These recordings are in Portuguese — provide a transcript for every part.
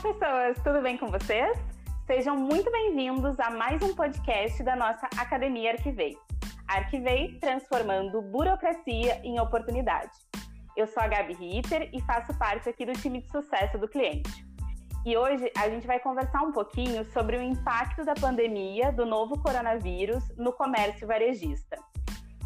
pessoas, tudo bem com vocês? Sejam muito bem-vindos a mais um podcast da nossa Academia Arquivei. Arquivei transformando burocracia em oportunidade. Eu sou a Gabi Ritter e faço parte aqui do time de sucesso do cliente. E hoje a gente vai conversar um pouquinho sobre o impacto da pandemia do novo coronavírus no comércio varejista.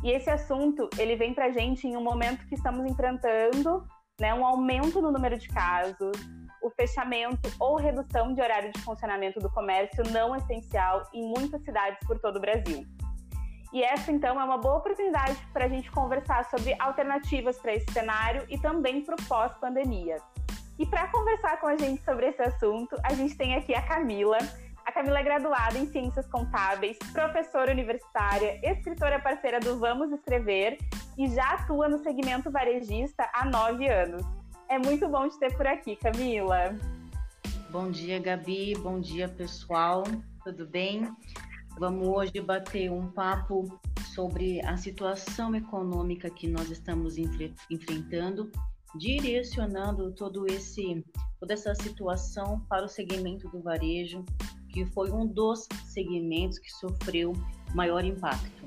E esse assunto, ele vem para a gente em um momento que estamos enfrentando né, um aumento no número de casos, o fechamento ou redução de horário de funcionamento do comércio não essencial em muitas cidades por todo o Brasil. E essa, então, é uma boa oportunidade para a gente conversar sobre alternativas para esse cenário e também para o pós-pandemia. E para conversar com a gente sobre esse assunto, a gente tem aqui a Camila. A Camila é graduada em Ciências Contábeis, professora universitária, escritora parceira do Vamos Escrever e já atua no segmento varejista há nove anos. É muito bom te ter por aqui, Camila. Bom dia, Gabi. Bom dia, pessoal. Tudo bem? Vamos hoje bater um papo sobre a situação econômica que nós estamos enfrentando, direcionando todo esse toda essa situação para o segmento do varejo, que foi um dos segmentos que sofreu maior impacto.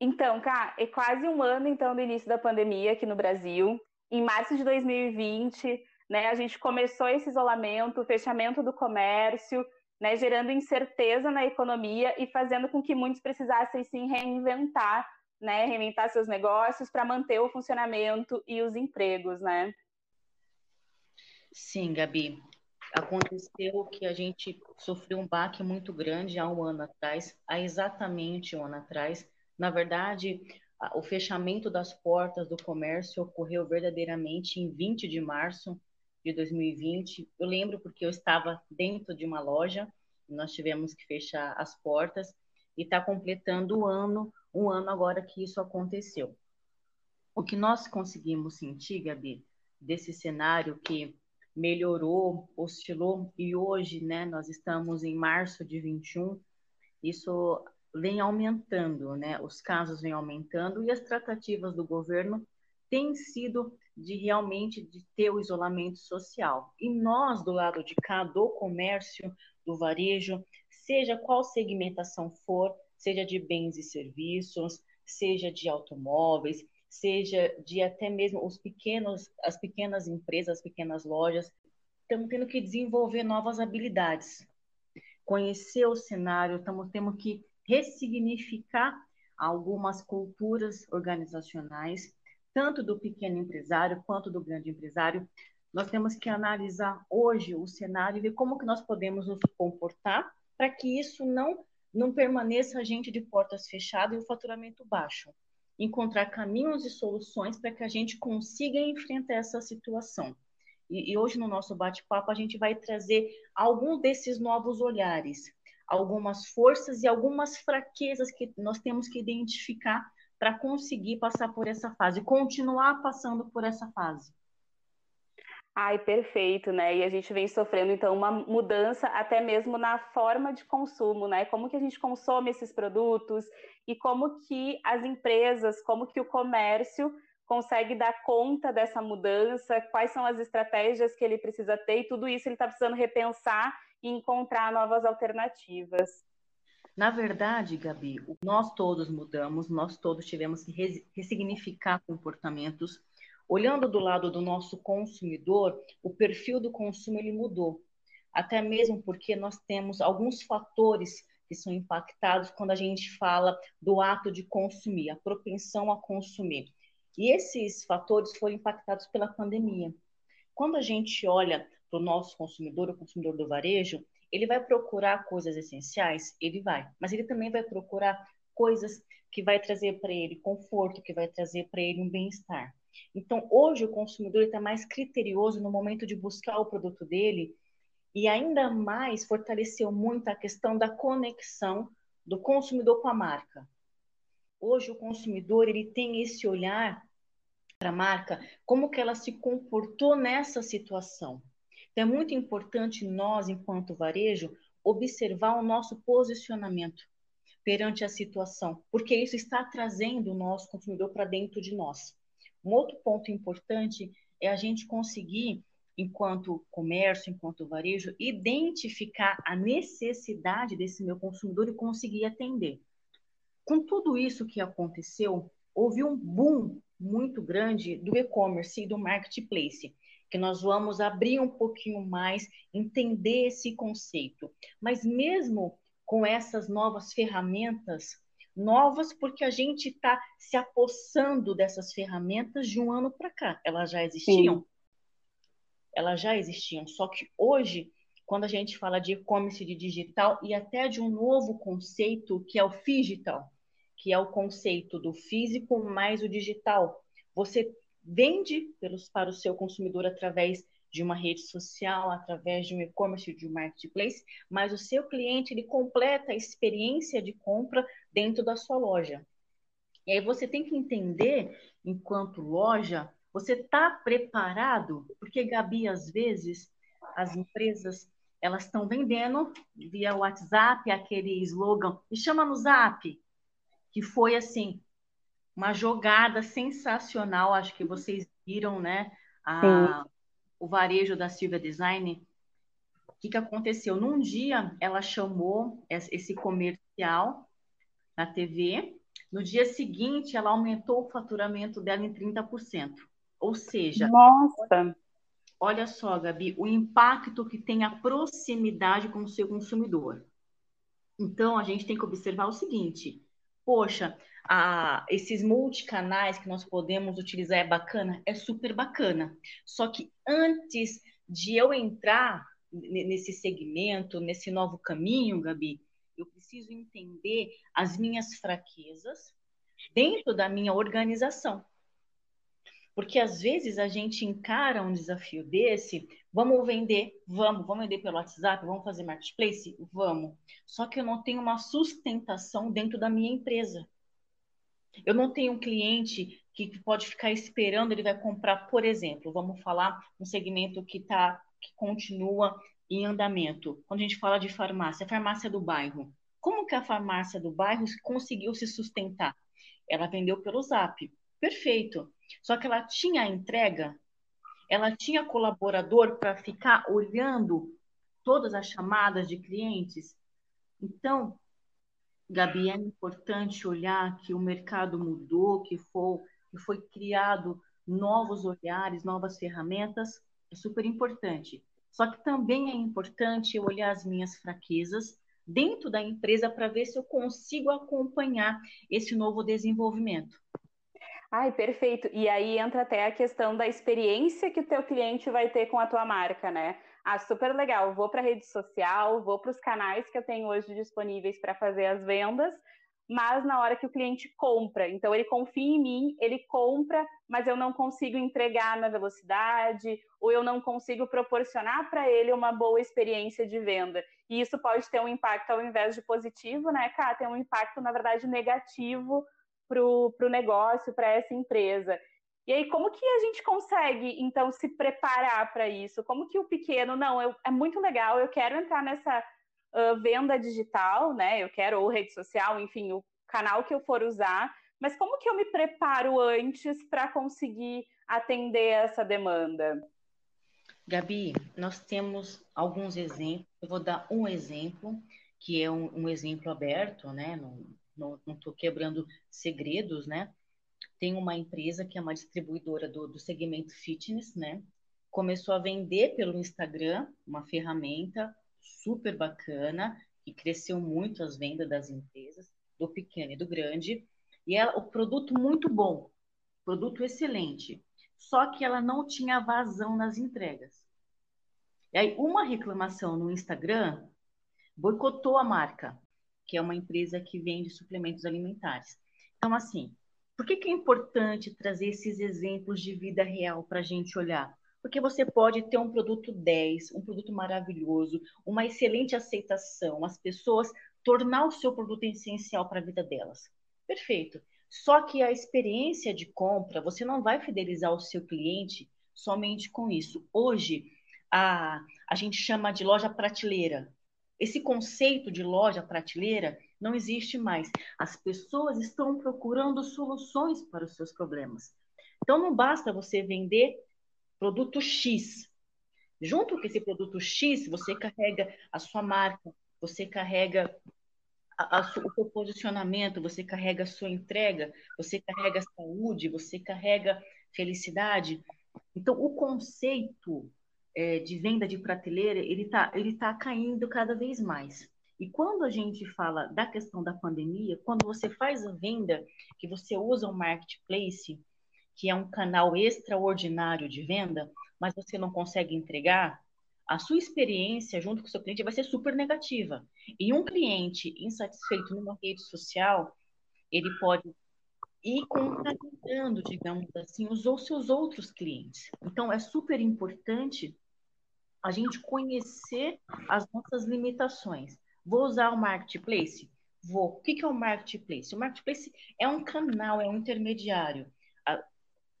Então, Cá, é quase um ano então do início da pandemia aqui no Brasil. Em março de 2020, né, a gente começou esse isolamento, o fechamento do comércio, né, gerando incerteza na economia e fazendo com que muitos precisassem se reinventar, né, reinventar seus negócios para manter o funcionamento e os empregos, né? Sim, Gabi. Aconteceu que a gente sofreu um baque muito grande há um ano atrás, há exatamente um ano atrás, na verdade, o fechamento das portas do comércio ocorreu verdadeiramente em 20 de março de 2020. Eu lembro porque eu estava dentro de uma loja, nós tivemos que fechar as portas e está completando o ano, um ano agora que isso aconteceu. O que nós conseguimos sentir, Gabi, desse cenário que melhorou, oscilou e hoje, né, nós estamos em março de 21, isso vem aumentando, né? Os casos vêm aumentando e as tratativas do governo têm sido de realmente de ter o isolamento social. E nós do lado de cá do comércio, do varejo, seja qual segmentação for, seja de bens e serviços, seja de automóveis, seja de até mesmo os pequenos, as pequenas empresas, as pequenas lojas, estamos tendo que desenvolver novas habilidades, conhecer o cenário, estamos tendo que ressignificar algumas culturas organizacionais, tanto do pequeno empresário quanto do grande empresário. Nós temos que analisar hoje o cenário e ver como que nós podemos nos comportar para que isso não não permaneça a gente de portas fechadas e o faturamento baixo. Encontrar caminhos e soluções para que a gente consiga enfrentar essa situação. E, e hoje no nosso bate-papo a gente vai trazer alguns desses novos olhares algumas forças e algumas fraquezas que nós temos que identificar para conseguir passar por essa fase, continuar passando por essa fase. Ai, perfeito, né? E a gente vem sofrendo então uma mudança até mesmo na forma de consumo, né? Como que a gente consome esses produtos e como que as empresas, como que o comércio consegue dar conta dessa mudança, quais são as estratégias que ele precisa ter e tudo isso ele está precisando repensar e encontrar novas alternativas. Na verdade, Gabi, nós todos mudamos, nós todos tivemos que ressignificar comportamentos. Olhando do lado do nosso consumidor, o perfil do consumo ele mudou. Até mesmo porque nós temos alguns fatores que são impactados quando a gente fala do ato de consumir, a propensão a consumir. E esses fatores foram impactados pela pandemia. Quando a gente olha para o nosso consumidor, o consumidor do varejo, ele vai procurar coisas essenciais? Ele vai, mas ele também vai procurar coisas que vai trazer para ele conforto, que vai trazer para ele um bem-estar. Então, hoje o consumidor está mais criterioso no momento de buscar o produto dele e ainda mais fortaleceu muito a questão da conexão do consumidor com a marca. Hoje o consumidor ele tem esse olhar para a marca, como que ela se comportou nessa situação. Então, é muito importante nós, enquanto varejo, observar o nosso posicionamento perante a situação, porque isso está trazendo o nosso consumidor para dentro de nós. Um outro ponto importante é a gente conseguir, enquanto comércio, enquanto varejo, identificar a necessidade desse meu consumidor e conseguir atender. Com tudo isso que aconteceu, houve um boom muito grande do e-commerce e do marketplace, que nós vamos abrir um pouquinho mais, entender esse conceito. Mas mesmo com essas novas ferramentas, novas porque a gente está se apossando dessas ferramentas de um ano para cá. Elas já existiam. Sim. Elas já existiam. Só que hoje, quando a gente fala de e-commerce de digital e até de um novo conceito que é o digital, que é o conceito do físico mais o digital. Você vende pelos, para o seu consumidor através de uma rede social, através de um e-commerce, de um marketplace, mas o seu cliente ele completa a experiência de compra dentro da sua loja. E aí você tem que entender, enquanto loja, você está preparado? Porque, Gabi, às vezes, as empresas elas estão vendendo via WhatsApp, aquele slogan, me chama no Zap, que foi assim, uma jogada sensacional, acho que vocês viram, né? A, o varejo da Silvia Design. O que, que aconteceu? Num dia, ela chamou esse comercial na TV. No dia seguinte, ela aumentou o faturamento dela em 30%. Ou seja, Nossa. olha só, Gabi, o impacto que tem a proximidade com o seu consumidor. Então, a gente tem que observar o seguinte: poxa, a, esses multicanais que nós podemos utilizar é bacana? É super bacana. Só que antes de eu entrar nesse segmento, nesse novo caminho, Gabi, eu preciso entender as minhas fraquezas dentro da minha organização. Porque às vezes a gente encara um desafio desse, vamos vender, vamos, vamos vender pelo WhatsApp, vamos fazer marketplace, vamos. Só que eu não tenho uma sustentação dentro da minha empresa. Eu não tenho um cliente que pode ficar esperando, ele vai comprar, por exemplo, vamos falar um segmento que tá, que continua em andamento. Quando a gente fala de farmácia, farmácia do bairro. Como que a farmácia do bairro conseguiu se sustentar? Ela vendeu pelo Zap. Perfeito. Só que ela tinha entrega, ela tinha colaborador para ficar olhando todas as chamadas de clientes. Então, Gabi, é importante olhar que o mercado mudou, que foi, que foi criado novos olhares, novas ferramentas, é super importante. Só que também é importante eu olhar as minhas fraquezas dentro da empresa para ver se eu consigo acompanhar esse novo desenvolvimento. Ai, perfeito. E aí entra até a questão da experiência que o teu cliente vai ter com a tua marca, né? Ah, super legal. Vou para a rede social, vou para os canais que eu tenho hoje disponíveis para fazer as vendas, mas na hora que o cliente compra, então ele confia em mim, ele compra, mas eu não consigo entregar na velocidade, ou eu não consigo proporcionar para ele uma boa experiência de venda. E isso pode ter um impacto, ao invés de positivo, né, Cá, tem um impacto, na verdade, negativo para o negócio, para essa empresa. E aí, como que a gente consegue, então, se preparar para isso? Como que o pequeno, não, eu, é muito legal, eu quero entrar nessa uh, venda digital, né? Eu quero, ou rede social, enfim, o canal que eu for usar, mas como que eu me preparo antes para conseguir atender essa demanda? Gabi, nós temos alguns exemplos. Eu vou dar um exemplo, que é um, um exemplo aberto, né? Não estou quebrando segredos, né? tem uma empresa que é uma distribuidora do, do segmento fitness, né? Começou a vender pelo Instagram uma ferramenta super bacana, que cresceu muito as vendas das empresas, do pequeno e do grande. E ela, o produto muito bom, produto excelente. Só que ela não tinha vazão nas entregas. E aí, uma reclamação no Instagram boicotou a marca, que é uma empresa que vende suplementos alimentares. Então, assim, por que, que é importante trazer esses exemplos de vida real para a gente olhar? Porque você pode ter um produto 10, um produto maravilhoso, uma excelente aceitação, as pessoas tornar o seu produto essencial para a vida delas. Perfeito. Só que a experiência de compra, você não vai fidelizar o seu cliente somente com isso. Hoje, a, a gente chama de loja prateleira. Esse conceito de loja prateleira não existe mais. As pessoas estão procurando soluções para os seus problemas. Então não basta você vender produto X. Junto com esse produto X, você carrega a sua marca, você carrega a, a, o seu posicionamento, você carrega a sua entrega, você carrega saúde, você carrega felicidade. Então, o conceito é, de venda de prateleira, ele está ele tá caindo cada vez mais. E quando a gente fala da questão da pandemia, quando você faz a venda, que você usa o marketplace, que é um canal extraordinário de venda, mas você não consegue entregar, a sua experiência junto com o seu cliente vai ser super negativa. E um cliente insatisfeito numa rede social, ele pode ir contaminando, digamos assim, os seus outros clientes. Então, é super importante a gente conhecer as nossas limitações. Vou usar o marketplace? Vou. O que é o marketplace? O marketplace é um canal, é um intermediário. A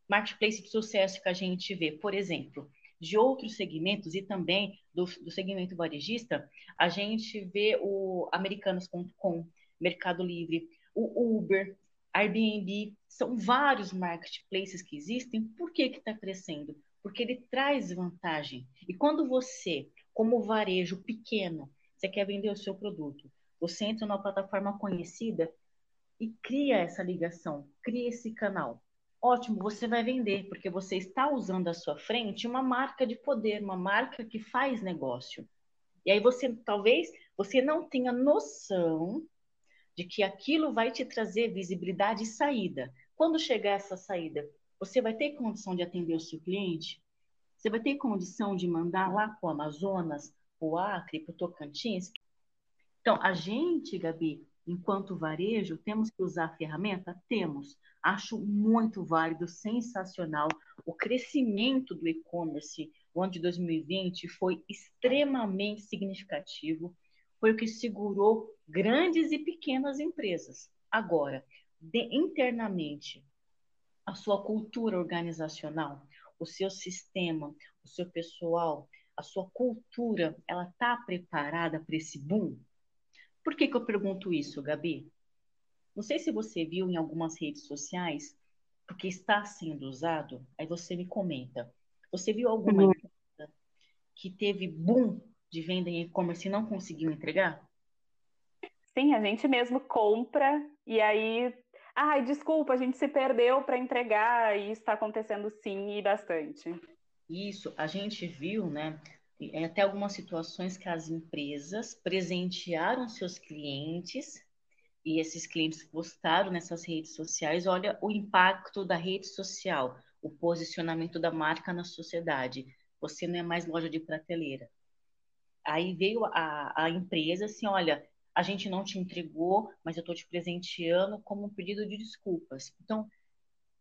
marketplace de sucesso que a gente vê, por exemplo, de outros segmentos e também do, do segmento varejista, a gente vê o Americanos.com, Mercado Livre, o Uber, Airbnb, são vários marketplaces que existem. Por que está crescendo? Porque ele traz vantagem. E quando você, como varejo pequeno, você quer vender o seu produto, você entra numa plataforma conhecida e cria essa ligação, cria esse canal ótimo, você vai vender, porque você está usando à sua frente uma marca de poder, uma marca que faz negócio. E aí você, talvez, você não tenha noção de que aquilo vai te trazer visibilidade e saída. Quando chegar essa saída, você vai ter condição de atender o seu cliente? Você vai ter condição de mandar lá para o Amazonas, para o Acre, para o Tocantins? Então, a gente, Gabi, enquanto varejo, temos que usar a ferramenta? Temos. Acho muito válido, sensacional. O crescimento do e-commerce no ano de 2020 foi extremamente significativo. Foi o que segurou grandes e pequenas empresas. Agora, de, internamente, a sua cultura organizacional, o seu sistema, o seu pessoal, a sua cultura, ela está preparada para esse boom? Por que, que eu pergunto isso, Gabi? Não sei se você viu em algumas redes sociais, porque está sendo usado, aí você me comenta. Você viu alguma uhum. empresa que teve boom de venda em e-commerce e não conseguiu entregar? Sim, a gente mesmo compra e aí, ai, desculpa, a gente se perdeu para entregar e está acontecendo sim e bastante. Isso, a gente viu, né? é, até algumas situações que as empresas presentearam seus clientes e esses clientes postaram nessas redes sociais. Olha o impacto da rede social, o posicionamento da marca na sociedade. Você não é mais loja de prateleira. Aí veio a, a empresa assim: olha, a gente não te entregou, mas eu estou te presenteando como um pedido de desculpas. Então,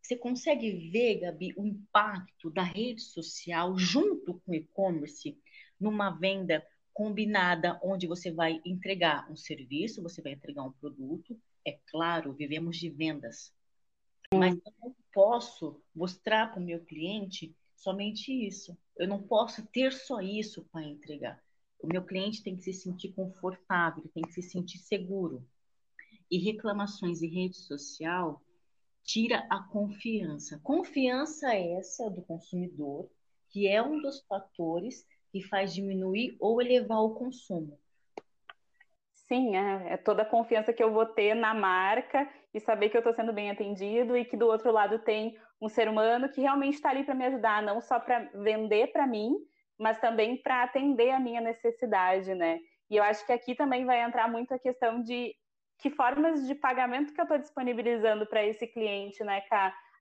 você consegue ver, Gabi, o impacto da rede social junto com o e-commerce numa venda combinada, onde você vai entregar um serviço, você vai entregar um produto. É claro, vivemos de vendas. Mas eu não posso mostrar para o meu cliente somente isso. Eu não posso ter só isso para entregar. O meu cliente tem que se sentir confortável, tem que se sentir seguro. E reclamações em rede social tira a confiança. Confiança essa do consumidor, que é um dos fatores que faz diminuir ou elevar o consumo. Sim, é, é toda a confiança que eu vou ter na marca e saber que eu estou sendo bem atendido e que do outro lado tem um ser humano que realmente está ali para me ajudar, não só para vender para mim, mas também para atender a minha necessidade, né? E eu acho que aqui também vai entrar muito a questão de que formas de pagamento que eu estou disponibilizando para esse cliente, né?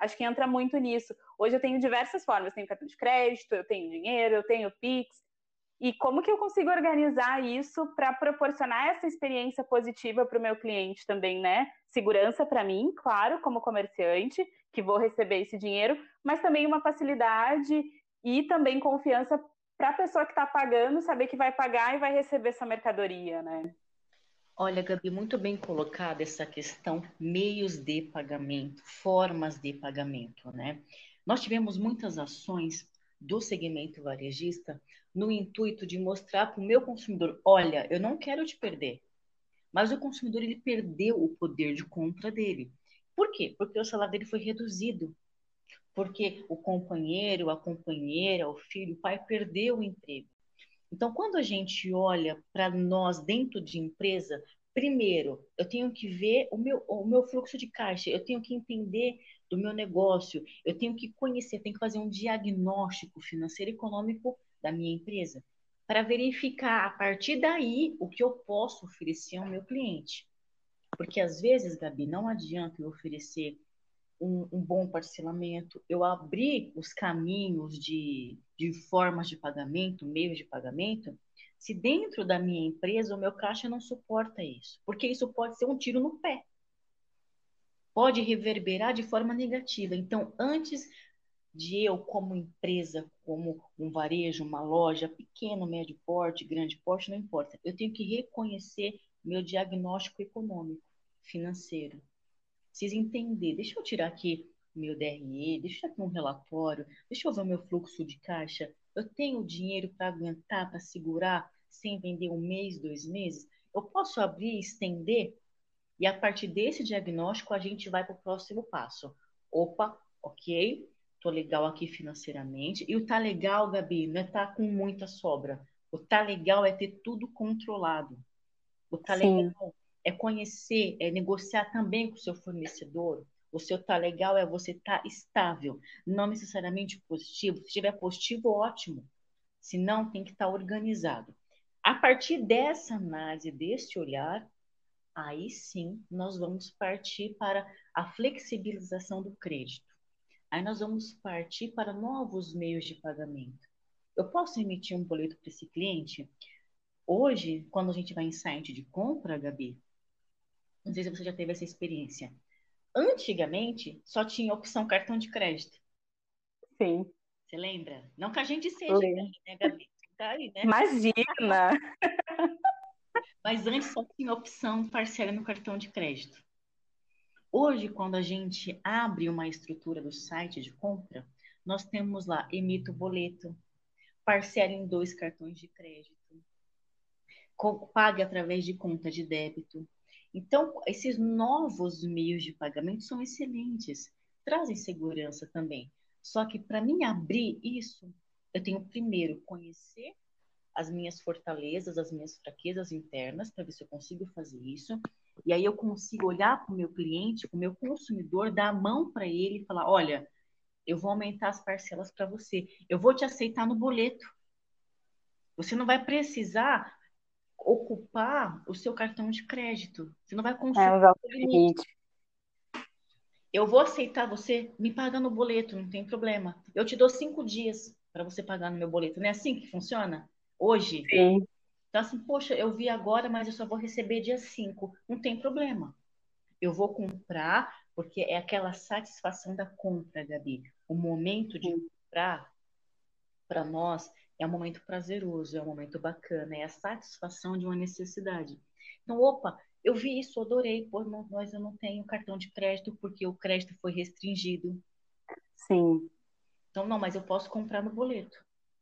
Acho que entra muito nisso. Hoje eu tenho diversas formas, tenho cartão de crédito, eu tenho dinheiro, eu tenho Pix. E como que eu consigo organizar isso para proporcionar essa experiência positiva para o meu cliente também, né? Segurança para mim, claro, como comerciante, que vou receber esse dinheiro, mas também uma facilidade e também confiança para a pessoa que está pagando saber que vai pagar e vai receber essa mercadoria, né? Olha, Gabi, muito bem colocada essa questão meios de pagamento, formas de pagamento, né? Nós tivemos muitas ações do segmento varejista no intuito de mostrar para o meu consumidor, olha, eu não quero te perder, mas o consumidor ele perdeu o poder de compra dele. Por quê? Porque o salário dele foi reduzido. Porque o companheiro, a companheira, o filho, o pai perdeu o emprego. Então, quando a gente olha para nós dentro de empresa, primeiro, eu tenho que ver o meu, o meu fluxo de caixa, eu tenho que entender do meu negócio, eu tenho que conhecer, tenho que fazer um diagnóstico financeiro e econômico da minha empresa, para verificar a partir daí o que eu posso oferecer ao meu cliente. Porque às vezes, Gabi, não adianta eu oferecer um, um, bom parcelamento, eu abrir os caminhos de, de formas de pagamento, meios de pagamento, se dentro da minha empresa o meu caixa não suporta isso, porque isso pode ser um tiro no pé. Pode reverberar de forma negativa. Então, antes de eu, como empresa, como um varejo, uma loja, pequeno, médio porte, grande porte, não importa. Eu tenho que reconhecer meu diagnóstico econômico, financeiro precisa entender. Deixa eu tirar aqui meu DRE, deixa eu tirar aqui um relatório, deixa eu ver o meu fluxo de caixa. Eu tenho dinheiro para aguentar, para segurar, sem vender um mês, dois meses? Eu posso abrir e estender? E a partir desse diagnóstico, a gente vai para o próximo passo. Opa, ok, tô legal aqui financeiramente. E o tá legal, Gabi, não é tá com muita sobra. O tá legal é ter tudo controlado. O tá Sim. legal é conhecer, é negociar também com o seu fornecedor. O seu tá legal é você tá estável, não necessariamente positivo. Se estiver positivo, ótimo. Se não, tem que estar tá organizado. A partir dessa análise, desse olhar, aí sim nós vamos partir para a flexibilização do crédito. Aí nós vamos partir para novos meios de pagamento. Eu posso emitir um boleto para esse cliente? Hoje, quando a gente vai em site de compra, Gabi, não sei se você já teve essa experiência. Antigamente, só tinha opção cartão de crédito. Sim. Você lembra? Não que a gente seja, né, Gabi? Tá aí, né? Imagina! Mas antes só tinha opção parcela no cartão de crédito. Hoje, quando a gente abre uma estrutura do site de compra, nós temos lá emito boleto, parcela em dois cartões de crédito, pague através de conta de débito, então, esses novos meios de pagamento são excelentes, trazem segurança também. Só que para mim abrir isso, eu tenho primeiro conhecer as minhas fortalezas, as minhas fraquezas internas, para ver se eu consigo fazer isso. E aí eu consigo olhar para o meu cliente, para o meu consumidor, dar a mão para ele e falar: olha, eu vou aumentar as parcelas para você, eu vou te aceitar no boleto. Você não vai precisar ocupar o seu cartão de crédito. Você não vai consumir. É. Eu vou aceitar você me pagar no boleto, não tem problema. Eu te dou cinco dias para você pagar no meu boleto. Não é assim que funciona? Hoje? Sim. Então, assim, poxa, eu vi agora, mas eu só vou receber dia 5. Não tem problema. Eu vou comprar, porque é aquela satisfação da compra, Gabi. O momento de comprar, para nós, é um momento prazeroso, é um momento bacana, é a satisfação de uma necessidade. Então, opa, eu vi isso, adorei, pô, não, mas eu não tenho cartão de crédito porque o crédito foi restringido. Sim. Então, não, mas eu posso comprar no boleto.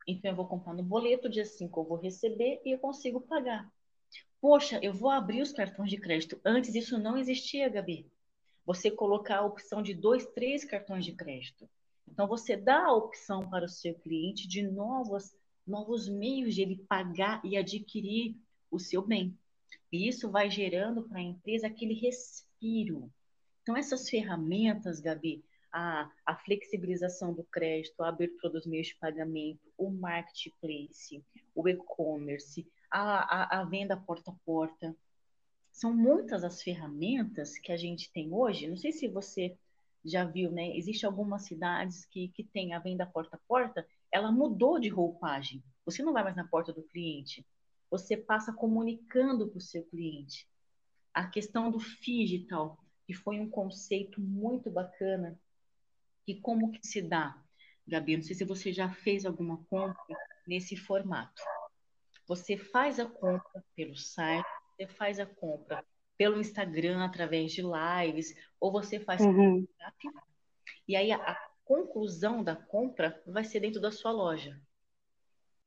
Então, eu vou comprar no boleto, dia 5 eu vou receber e eu consigo pagar. Poxa, eu vou abrir os cartões de crédito. Antes isso não existia, Gabi. Você colocar a opção de dois, três cartões de crédito. Então, você dá a opção para o seu cliente de novas novos meios de ele pagar e adquirir o seu bem. E isso vai gerando para a empresa aquele respiro. Então, essas ferramentas, Gabi, a, a flexibilização do crédito, a abertura dos meios de pagamento, o marketplace, o e-commerce, a, a, a venda porta a porta, são muitas as ferramentas que a gente tem hoje. Não sei se você já viu, né? Existem algumas cidades que, que têm a venda porta a porta ela mudou de roupagem. Você não vai mais na porta do cliente, você passa comunicando para o seu cliente. A questão do digital, que foi um conceito muito bacana, e como que se dá, Gabi? Não sei se você já fez alguma compra nesse formato. Você faz a compra pelo site, você faz a compra pelo Instagram através de lives, ou você faz uhum. e aí a, conclusão da compra vai ser dentro da sua loja.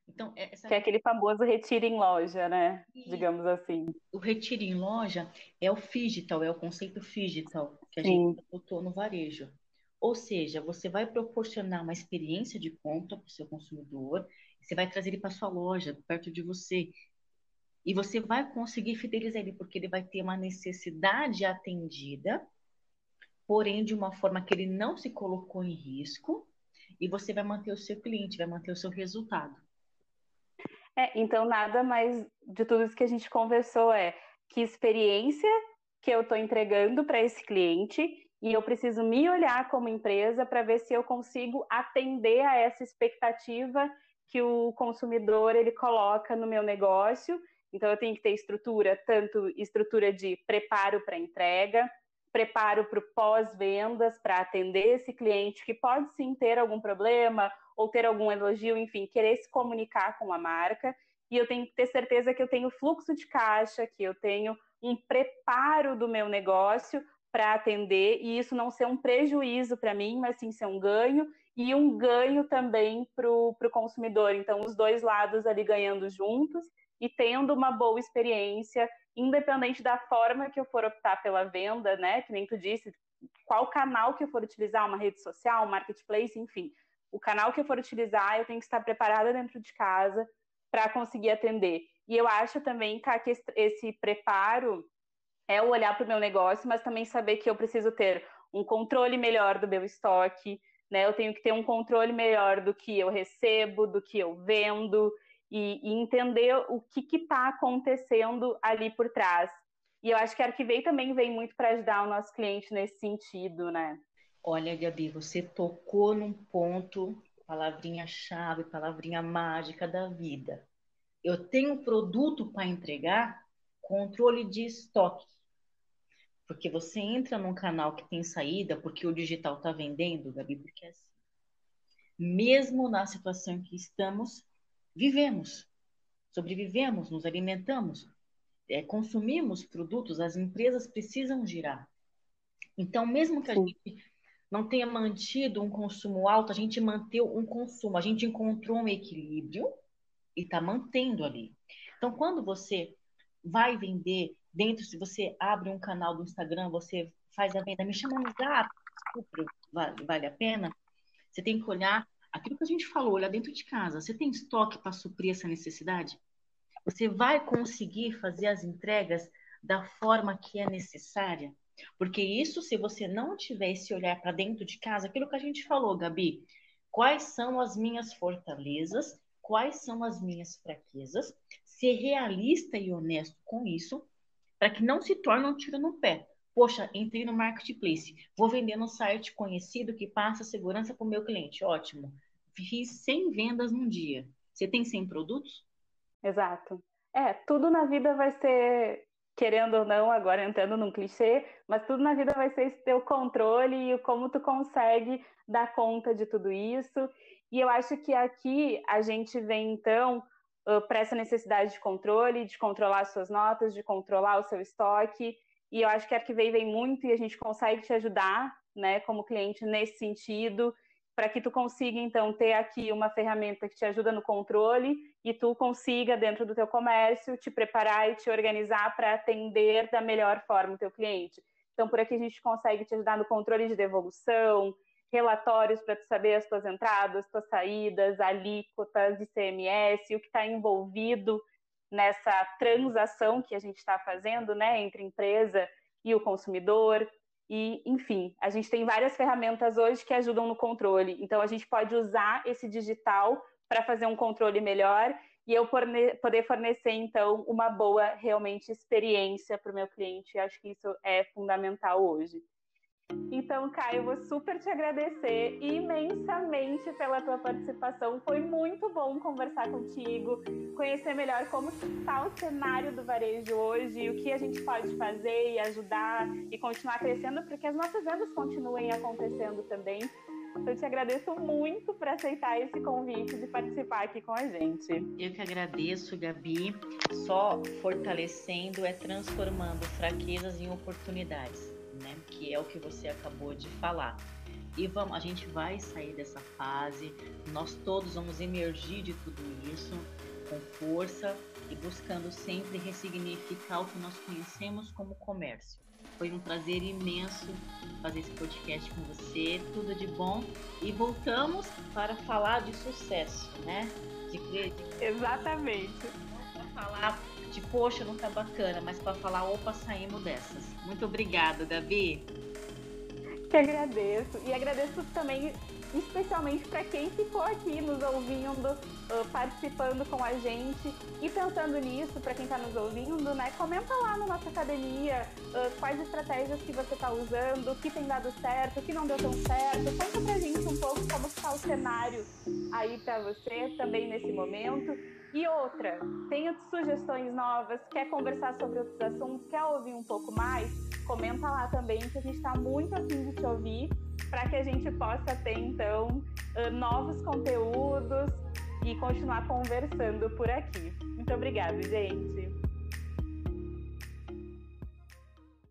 Então, é essa... Que é aquele famoso retiro em loja, né? E Digamos assim. O retiro em loja é o digital, é o conceito digital que a Sim. gente botou no varejo. Ou seja, você vai proporcionar uma experiência de compra para o seu consumidor, você vai trazer ele para sua loja, perto de você. E você vai conseguir fidelizar ele, porque ele vai ter uma necessidade atendida, porém de uma forma que ele não se colocou em risco, e você vai manter o seu cliente, vai manter o seu resultado. É, então, nada mais de tudo isso que a gente conversou é que experiência que eu estou entregando para esse cliente e eu preciso me olhar como empresa para ver se eu consigo atender a essa expectativa que o consumidor ele coloca no meu negócio. Então eu tenho que ter estrutura, tanto estrutura de preparo para entrega, preparo para o pós-vendas para atender esse cliente que pode sim ter algum problema ou ter algum elogio, enfim, querer se comunicar com a marca. E eu tenho que ter certeza que eu tenho fluxo de caixa, que eu tenho um preparo do meu negócio para atender e isso não ser um prejuízo para mim, mas sim ser um ganho e um ganho também para o consumidor. Então, os dois lados ali ganhando juntos e tendo uma boa experiência, independente da forma que eu for optar pela venda, né? Que nem tu disse, qual canal que eu for utilizar, uma rede social, um marketplace, enfim. O canal que eu for utilizar, eu tenho que estar preparada dentro de casa para conseguir atender. E eu acho também que esse preparo é o olhar para o meu negócio, mas também saber que eu preciso ter um controle melhor do meu estoque, né? Eu tenho que ter um controle melhor do que eu recebo, do que eu vendo e, e entender o que está acontecendo ali por trás. E eu acho que a Arquivei também vem muito para ajudar o nosso cliente nesse sentido, né? Olha, Gabi, você tocou num ponto, palavrinha-chave, palavrinha mágica da vida. Eu tenho produto para entregar, controle de estoque. Porque você entra num canal que tem saída, porque o digital está vendendo, Gabi, porque é assim. Mesmo na situação em que estamos, vivemos, sobrevivemos, nos alimentamos, é, consumimos produtos, as empresas precisam girar. Então, mesmo que a Sim. gente não tenha mantido um consumo alto, a gente manteve um consumo, a gente encontrou um equilíbrio e está mantendo ali. Então, quando você vai vender dentro, se você abre um canal do Instagram, você faz a venda, me chama no zap, super, vale, vale a pena. Você tem que olhar aquilo que a gente falou, olhar dentro de casa. Você tem estoque para suprir essa necessidade? Você vai conseguir fazer as entregas da forma que é necessária? Porque isso, se você não tiver esse olhar para dentro de casa, aquilo que a gente falou, Gabi, quais são as minhas fortalezas, quais são as minhas fraquezas, ser realista e honesto com isso, para que não se torne um tiro no pé. Poxa, entrei no marketplace, vou vender no site conhecido que passa segurança para o meu cliente. Ótimo. Fiz 100 vendas num dia. Você tem 100 produtos? Exato. É, tudo na vida vai ser, querendo ou não, agora entrando num clichê, mas tudo na vida vai ser esse teu controle e como tu consegue dar conta de tudo isso. E eu acho que aqui a gente vem, então, uh, para essa necessidade de controle, de controlar suas notas, de controlar o seu estoque. E eu acho que a Arquivei vem muito e a gente consegue te ajudar, né, como cliente nesse sentido, para que tu consiga então ter aqui uma ferramenta que te ajuda no controle e tu consiga dentro do teu comércio te preparar e te organizar para atender da melhor forma o teu cliente. Então por aqui a gente consegue te ajudar no controle de devolução, relatórios para saber as tuas entradas, tuas saídas, alíquotas, ICMS, o que está envolvido nessa transação que a gente está fazendo, né, entre empresa e o consumidor. E, enfim, a gente tem várias ferramentas hoje que ajudam no controle. Então, a gente pode usar esse digital para fazer um controle melhor e eu poder fornecer, então, uma boa, realmente, experiência para o meu cliente. Acho que isso é fundamental hoje. Então, Caio, vou super te agradecer imensamente pela tua participação. Foi muito bom conversar contigo, conhecer melhor como está o cenário do varejo hoje, o que a gente pode fazer e ajudar e continuar crescendo, porque as nossas vendas continuem acontecendo também. Eu te agradeço muito por aceitar esse convite de participar aqui com a gente. Eu que agradeço, Gabi. Só fortalecendo é transformando fraquezas em oportunidades né? Que é o que você acabou de falar. E vamos, a gente vai sair dessa fase, nós todos vamos emergir de tudo isso com força e buscando sempre ressignificar o que nós conhecemos como comércio. Foi um prazer imenso fazer esse podcast com você. Tudo de bom. E voltamos para falar de sucesso, né? De crer. Exatamente. Para falar poxa, não tá bacana, mas para falar, opa, saímos dessas. Muito obrigada, Gabi. Que agradeço. E agradeço também especialmente para quem ficou aqui nos ouvindo, participando com a gente e pensando nisso, para quem está nos ouvindo, né? Comenta lá na nossa academia quais estratégias que você está usando, o que tem dado certo, o que não deu tão certo. Conta pra gente um pouco como está o cenário aí para você também nesse momento. E outra, tem sugestões novas, quer conversar sobre outros assuntos, quer ouvir um pouco mais? Comenta lá também que a gente está muito afim de te ouvir para que a gente possa ter então novos conteúdos e continuar conversando por aqui. Muito obrigada, gente.